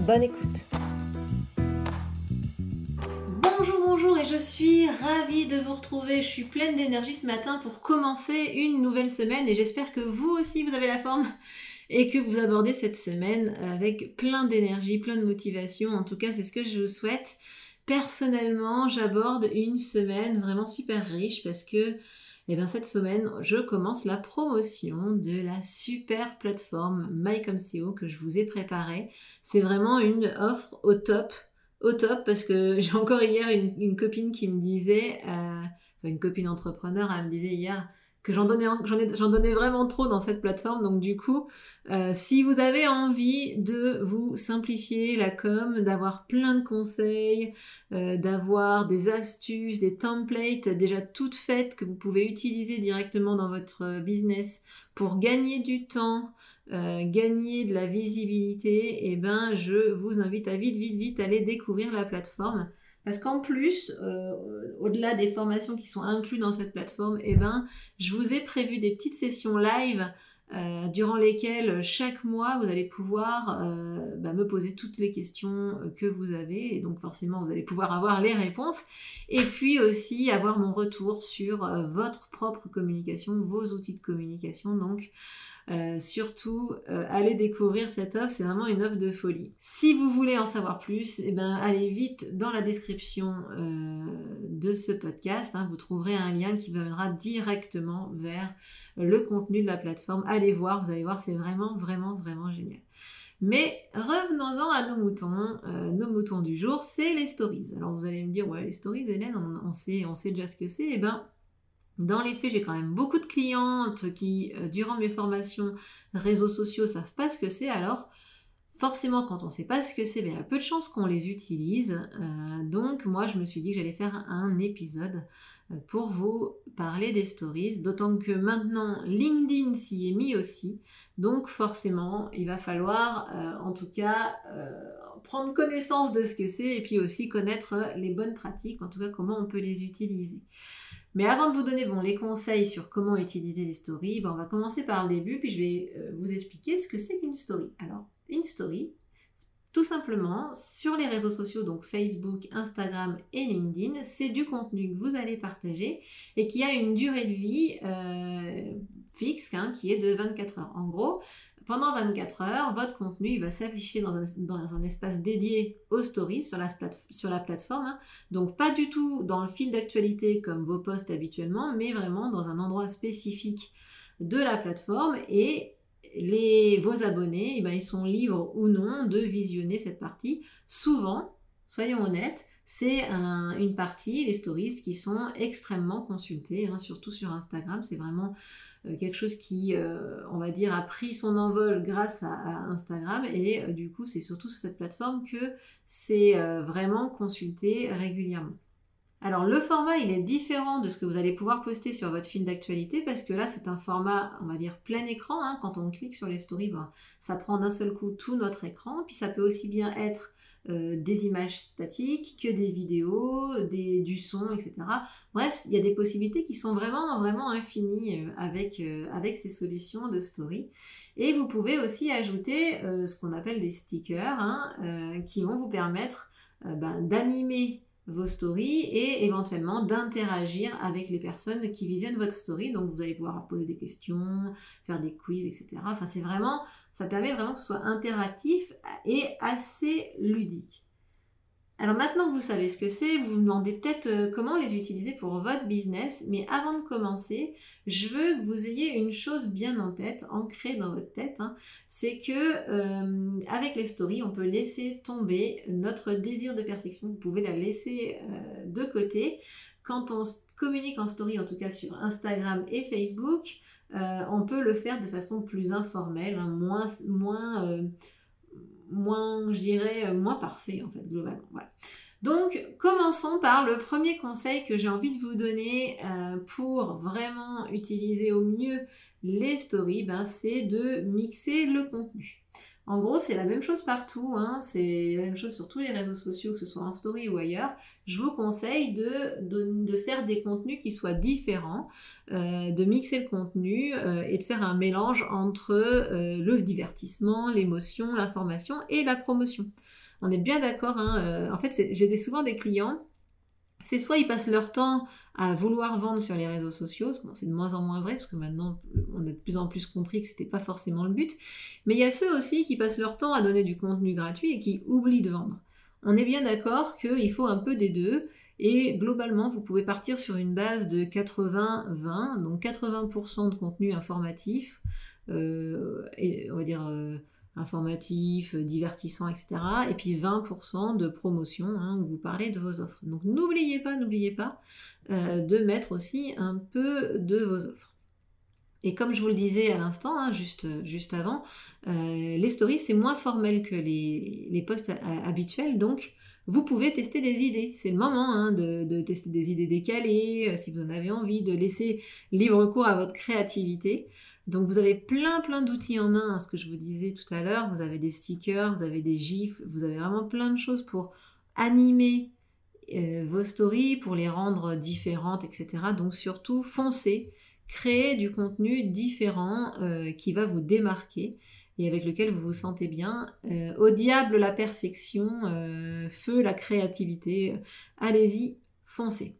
Bonne écoute. Bonjour, bonjour et je suis ravie de vous retrouver. Je suis pleine d'énergie ce matin pour commencer une nouvelle semaine et j'espère que vous aussi vous avez la forme et que vous abordez cette semaine avec plein d'énergie, plein de motivation. En tout cas, c'est ce que je vous souhaite. Personnellement, j'aborde une semaine vraiment super riche parce que et eh bien cette semaine, je commence la promotion de la super plateforme MyComCO que je vous ai préparée. C'est vraiment une offre au top, au top parce que j'ai encore hier une, copine qui me disait, euh, une copine entrepreneur, elle me disait hier, que j'en donnais, vraiment trop dans cette plateforme. Donc du coup, euh, si vous avez envie de vous simplifier la com, d'avoir plein de conseils, euh, d'avoir des astuces, des templates déjà toutes faites que vous pouvez utiliser directement dans votre business pour gagner du temps, euh, gagner de la visibilité, eh ben je vous invite à vite, vite, vite aller découvrir la plateforme. Parce qu'en plus, euh, au-delà des formations qui sont incluses dans cette plateforme, eh ben, je vous ai prévu des petites sessions live euh, durant lesquelles chaque mois vous allez pouvoir euh, bah, me poser toutes les questions que vous avez. Et donc forcément vous allez pouvoir avoir les réponses. Et puis aussi avoir mon retour sur votre propre communication, vos outils de communication. Donc euh, surtout, euh, allez découvrir cette offre, c'est vraiment une offre de folie. Si vous voulez en savoir plus, eh ben, allez vite dans la description euh, de ce podcast. Hein. vous trouverez un lien qui vous amènera directement vers le contenu de la plateforme. Allez voir, vous allez voir, c'est vraiment, vraiment, vraiment génial. Mais revenons-en à nos moutons. nos moutons du jour, c'est les stories. Alors vous allez me dire, ouais, les stories, Hélène, on, sait, on sait déjà ce que c'est. Eh ben, dans les faits, j'ai quand même beaucoup de clientes qui, euh, durant mes formations réseaux sociaux, savent pas ce que c'est. Alors, forcément, quand on ne sait pas ce que c'est, ben, il y a peu de chances qu'on les utilise. Euh, donc, moi, je me suis dit que j'allais faire un épisode euh, pour vous parler des stories. D'autant que maintenant, LinkedIn s'y est mis aussi. Donc, forcément, il va falloir, en tout cas, prendre connaissance de ce que c'est et puis aussi connaître les bonnes pratiques, en tout cas, comment on peut les utiliser. Mais avant de vous donner bon, les conseils sur comment utiliser les stories, ben, on va commencer par le début, puis je vais euh, vous expliquer ce que c'est qu'une story. Alors, une story, tout simplement, sur les réseaux sociaux, donc Facebook, Instagram et LinkedIn, c'est du contenu que vous allez partager et qui a une durée de vie euh, fixe, hein, qui est de 24 heures. En gros, pendant 24 heures, votre contenu va s'afficher dans un, espace dédié aux stories sur la, plateforme. Hein. Donc pas du tout dans le fil d'actualité comme vos posts habituellement, mais vraiment dans un endroit spécifique de la plateforme et les, vos abonnés, eh ben, ils sont libres ou non de visionner cette partie. Souvent, soyons honnêtes, c'est une partie, les stories, qui sont extrêmement consultées, hein, surtout sur Instagram. C'est vraiment euh, quelque chose qui, euh, on va dire, a pris son envol grâce à, Instagram. Et euh, du coup, c'est surtout sur cette plateforme que c'est vraiment consulté régulièrement. Alors le format, il est différent de ce que vous allez pouvoir poster sur votre fil d'actualité parce que là, c'est un format, on va dire, plein écran. Hein. Quand on clique sur les stories, ben, ça prend d'un seul coup tout notre écran. Puis ça peut aussi bien être euh, des images statiques que des vidéos, des, du son, etc. Bref, il y a des possibilités qui sont vraiment, vraiment infinies euh, avec, euh, avec ces solutions de story. Et vous pouvez aussi ajouter ce qu'on appelle des stickers hein, qui vont vous permettre ben, d'animer vos stories et éventuellement d'interagir avec les personnes qui visionnent votre story. Donc vous allez pouvoir poser des questions, faire des quiz, etc. Enfin c'est vraiment, ça permet vraiment que ce soit interactif et assez ludique. Alors maintenant que vous savez ce que c'est, vous vous demandez peut-être euh, comment les utiliser pour votre business, mais avant de commencer, je veux que vous ayez une chose bien en tête, ancrée dans votre tête, hein. c'est que euh, avec les stories, on peut laisser tomber notre désir de perfection. Vous pouvez la laisser euh, de côté. Quand on communique en story, en tout cas sur Instagram et Facebook, on peut le faire de façon plus informelle, hein, moins, moins moins, je dirais, moins parfait en fait, globalement. Voilà. Donc, commençons par le premier conseil que j'ai envie de vous donner pour vraiment utiliser au mieux les stories, ben, c'est de mixer le contenu. En gros, c'est la même chose partout, hein. c'est la même chose sur tous les réseaux sociaux, que ce soit en story ou ailleurs. Je vous conseille de, faire des contenus qui soient différents, euh, de mixer le contenu euh, et de faire un mélange entre euh, le divertissement, l'émotion, l'information et la promotion. On est bien d'accord, hein, en fait j'ai souvent des clients c'est soit ils passent leur temps à vouloir vendre sur les réseaux sociaux, c'est de moins en moins vrai parce que maintenant on a de plus en plus compris que c'était pas forcément le but, mais il y a ceux aussi qui passent leur temps à donner du contenu gratuit et qui oublient de vendre. On est bien d'accord qu'il faut un peu des deux et globalement vous pouvez partir sur une base de 80-20, donc 80% de contenu informatif, euh, et on va dire euh, informatif, euh, divertissant, etc. Et puis 20% de promotion hein, où vous parlez de vos offres. Donc n'oubliez pas, n'oubliez pas euh, de mettre aussi un peu de vos offres. Et comme je vous le disais à l'instant, hein, juste, juste avant, euh, les stories, c'est moins formel que les, les posts habituels. Donc, vous pouvez tester des idées. C'est le moment hein, de, de, tester des idées décalées, si vous en avez envie, de laisser libre cours à votre créativité. Donc vous avez plein plein d'outils en main, hein, ce que je vous disais tout à l'heure, vous avez des stickers, vous avez des gifs, vous avez vraiment plein de choses pour animer euh, vos stories, pour les rendre différentes, etc. Donc surtout, foncez, créez du contenu différent euh, qui va vous démarquer et avec lequel vous vous sentez bien. Euh, au diable la perfection, feu la créativité, allez-y, foncez.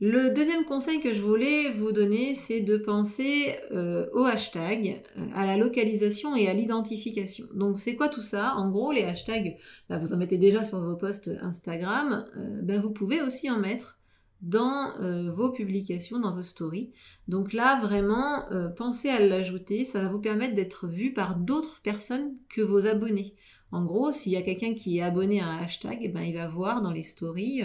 Le deuxième conseil que je voulais vous donner, c'est de penser euh, au hashtag, euh, à la localisation et à l'identification. Donc c'est quoi tout ça? En gros, les hashtags, bah, vous en mettez déjà sur vos posts Instagram, euh, bah, vous pouvez aussi en mettre dans vos publications, dans vos stories. Donc là, vraiment, pensez à l'ajouter, ça va vous permettre d'être vu par d'autres personnes que vos abonnés. En gros, s'il y a quelqu'un qui est abonné à un hashtag, ben, il va voir dans les stories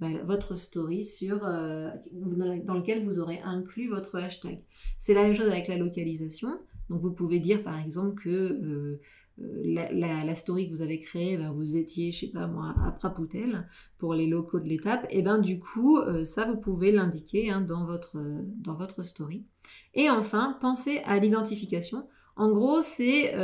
bah, votre story sur, euh, dans lequel vous aurez inclus votre hashtag. C'est la même chose avec la localisation. Donc vous pouvez dire par exemple que euh, euh, la, story que vous avez créée, ben, vous étiez, je sais pas moi, à Prapoutel pour les locaux de l'étape, et ben du coup, ça vous pouvez l'indiquer hein, dans, votre, dans votre story. Et enfin, pensez à l'identification. En gros, c'est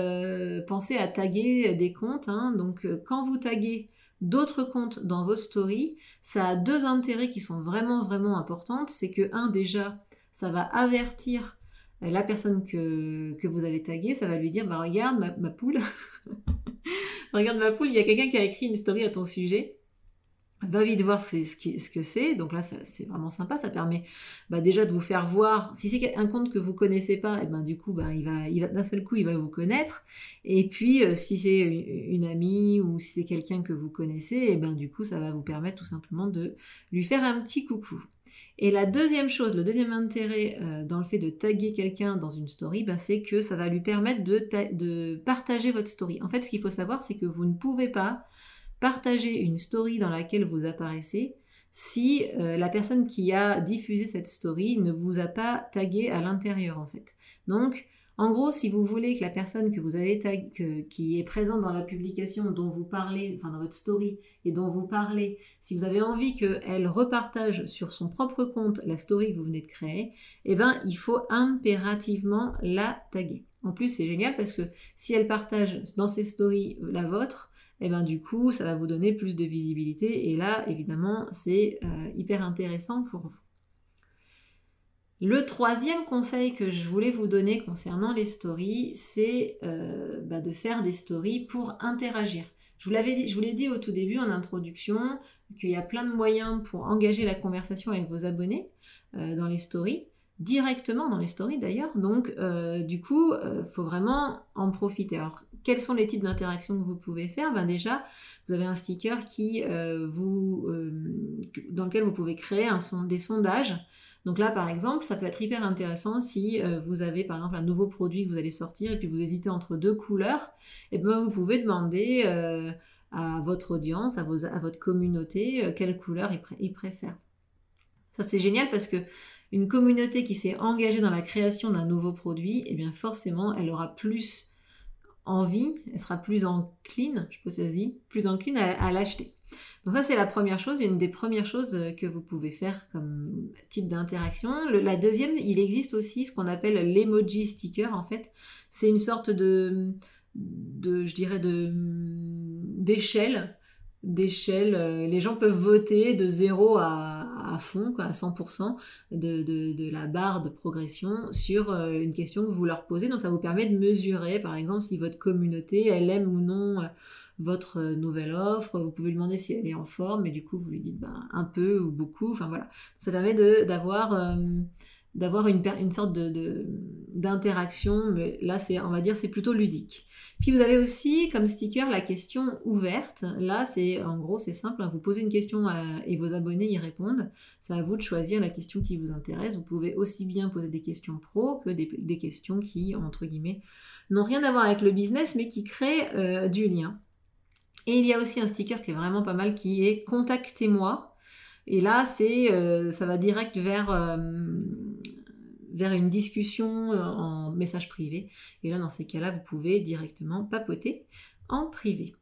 penser à taguer des comptes. Hein. donc quand vous taguez d'autres comptes dans vos stories, ça a deux intérêts qui sont vraiment vraiment importants. C'est que un déjà, ça va avertir la personne que, vous avez taguée, ça va lui dire bah regarde ma poule, regarde ma poule, il y a quelqu'un qui a écrit une story à ton sujet va vite voir ce, que c'est. Donc là, c'est vraiment sympa. Ça permet bah, déjà de vous faire voir. Si c'est un compte que vous connaissez pas, et eh ben du coup, bah, il va, d'un seul coup, il va vous connaître. Et puis, euh, si c'est une, amie ou si c'est quelqu'un que vous connaissez, et eh ben du coup, ça va vous permettre tout simplement de lui faire un petit coucou. Et la deuxième chose, le deuxième intérêt euh, dans le fait de taguer quelqu'un dans une story, bah, c'est que ça va lui permettre de partager votre story. En fait, ce qu'il faut savoir, c'est que vous ne pouvez pas partager une story dans laquelle vous apparaissez si euh, la personne qui a diffusé cette story ne vous a pas tagué à l'intérieur en fait. Donc en gros, si vous voulez que la personne que vous avez qui est présente dans la publication dont vous parlez, enfin dans votre story et dont vous parlez, si vous avez envie qu'elle repartage sur son propre compte la story que vous venez de créer, eh ben il faut impérativement la taguer. En plus, c'est génial parce que si elle partage dans ses stories la vôtre, et eh ben du coup, ça va vous donner plus de visibilité. Et là, évidemment, c'est euh, hyper intéressant pour vous. Le troisième conseil que je voulais vous donner concernant les stories, c'est euh, bah, de faire des stories pour interagir. Je vous l'ai dit au tout début en introduction qu'il y a plein de moyens pour engager la conversation avec vos abonnés euh, dans les stories directement dans les stories d'ailleurs. Donc, euh, du coup, euh, faut vraiment en profiter. Alors, quels sont les types d'interactions que vous pouvez faire? Ben déjà, vous avez un sticker qui euh, vous, dans lequel vous pouvez créer un son, des sondages. Donc là, par exemple, ça peut être hyper intéressant si vous avez, par exemple, un nouveau produit que vous allez sortir et puis vous hésitez entre deux couleurs. Et eh ben, vous pouvez demander à votre audience, à, vos, à votre communauté, quelle couleur ils, préfèrent. Ça, c'est génial parce que une communauté qui s'est engagée dans la création d'un nouveau produit, eh bien forcément, elle aura plus envie, elle sera plus encline, je que ça plus encline à, l'acheter. Donc ça c'est la première chose, une des premières choses que vous pouvez faire comme type d'interaction. La deuxième, il existe aussi ce qu'on appelle l'emoji sticker en fait. C'est une sorte de, je dirais d'échelle d'échelle. Euh, les gens peuvent voter de 0 à, à fond, à 100% de, la barre de progression sur euh, une question que vous leur posez. Donc ça vous permet de mesurer, par exemple, si votre communauté, elle aime ou non euh, votre nouvelle offre. Vous pouvez lui demander si elle est en forme, et du coup, vous lui dites ben, un peu ou beaucoup. Enfin voilà. Ça permet d'avoir d'avoir une, sorte d'interaction, mais là c'est on va dire c'est plutôt ludique. Puis vous avez aussi comme sticker la question ouverte. Là c'est en gros c'est simple, hein. vous posez une question et vos abonnés y répondent. C'est à vous de choisir la question qui vous intéresse. Vous pouvez aussi bien poser des questions pro que des, des questions qui entre guillemets n'ont rien à voir avec le business mais qui créent euh, du lien. Et il y a aussi un sticker qui est vraiment pas mal qui est contactez-moi. Et là, c'est, euh, ça va direct vers, euh, vers une discussion euh, en message privé. Et là, dans ces cas-là, vous pouvez directement papoter en privé.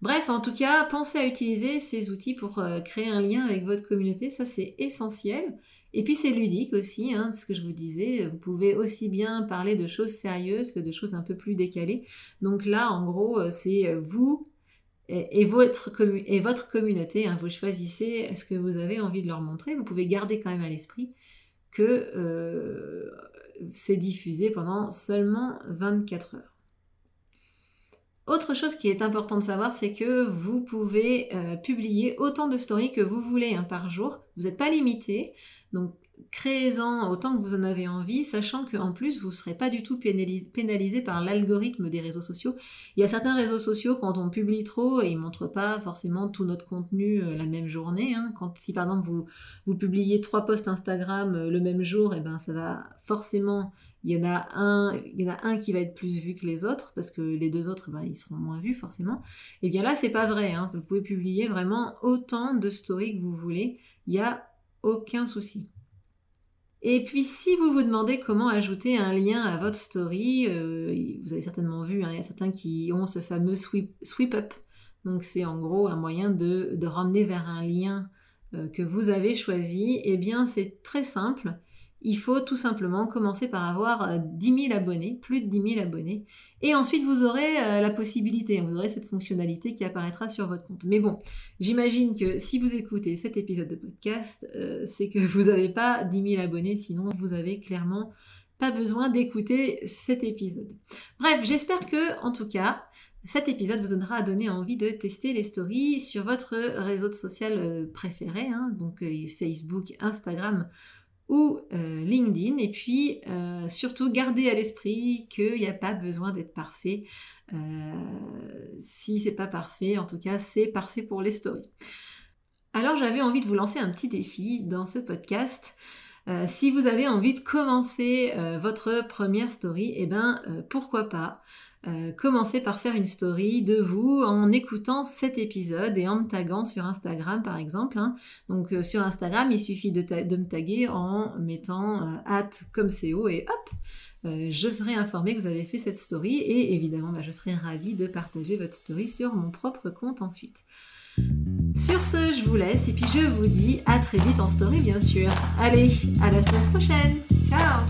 Bref, en tout cas, pensez à utiliser ces outils pour créer un lien avec votre communauté. Ça, c'est essentiel. Et puis, c'est ludique aussi, hein, ce que je vous disais. Vous pouvez aussi bien parler de choses sérieuses que de choses un peu plus décalées. Donc là, en gros, c'est vous et, votre, et votre communauté. Hein, vous choisissez ce que vous avez envie de leur montrer. Vous pouvez garder quand même à l'esprit que euh, c'est diffusé pendant seulement 24 heures. Autre chose qui est important de savoir, c'est que vous pouvez euh, publier autant de stories que vous voulez hein, par jour. Vous n'êtes pas limité. Donc créez-en autant que vous en avez envie, sachant qu'en plus, vous ne serez pas du tout pénalisé, par l'algorithme des réseaux sociaux. Il y a certains réseaux sociaux, quand on publie trop, ils ne montrent pas forcément tout notre contenu euh, la même journée. Hein. Si par exemple vous, publiez trois posts Instagram euh, le même jour, eh ben ça va forcément il y en a un, qui va être plus vu que les autres parce que les deux autres, ben, ils seront moins vus forcément. Et eh bien là, c'est pas vrai. Hein. Vous pouvez publier vraiment autant de stories que vous voulez. Il n'y a aucun souci. Et puis si vous vous demandez comment ajouter un lien à votre story, euh, vous avez certainement vu, hein, il y a certains qui ont ce fameux sweep, up. Donc c'est en gros un moyen de, de ramener vers un lien euh, que vous avez choisi. Eh bien c'est très simple il faut tout simplement commencer par avoir 10 euh, 000 abonnés, plus de 10 000 abonnés, et ensuite vous aurez euh, la possibilité, vous aurez cette fonctionnalité qui apparaîtra sur votre compte. Mais bon, j'imagine que si vous écoutez cet épisode de podcast, euh, c'est que vous n'avez pas 10 000 abonnés, sinon vous avez clairement pas besoin d'écouter cet épisode. Bref, j'espère que, en tout cas, cet épisode vous donnera à donner envie de tester les stories sur votre réseau social préféré, hein, donc Facebook, Instagram ou euh, LinkedIn. Et puis, euh, surtout, gardez à l'esprit qu'il n'y a pas besoin d'être parfait. Euh, si c'est pas parfait, en tout cas, c'est parfait pour les stories. Alors, j'avais envie de vous lancer un petit défi dans ce podcast. si vous avez envie de commencer votre première story, eh ben, pourquoi pas euh, commencez par faire une story de vous en écoutant cet épisode et en me taguant sur Instagram par exemple. Hein. Donc euh, sur Instagram, il suffit de, me taguer en mettant euh, at comme CO et hop, je serai informée que vous avez fait cette story et évidemment bah, je serai ravie de partager votre story sur mon propre compte ensuite. Sur ce, je vous laisse et puis je vous dis à très vite en story bien sûr. Allez, à la semaine prochaine. Ciao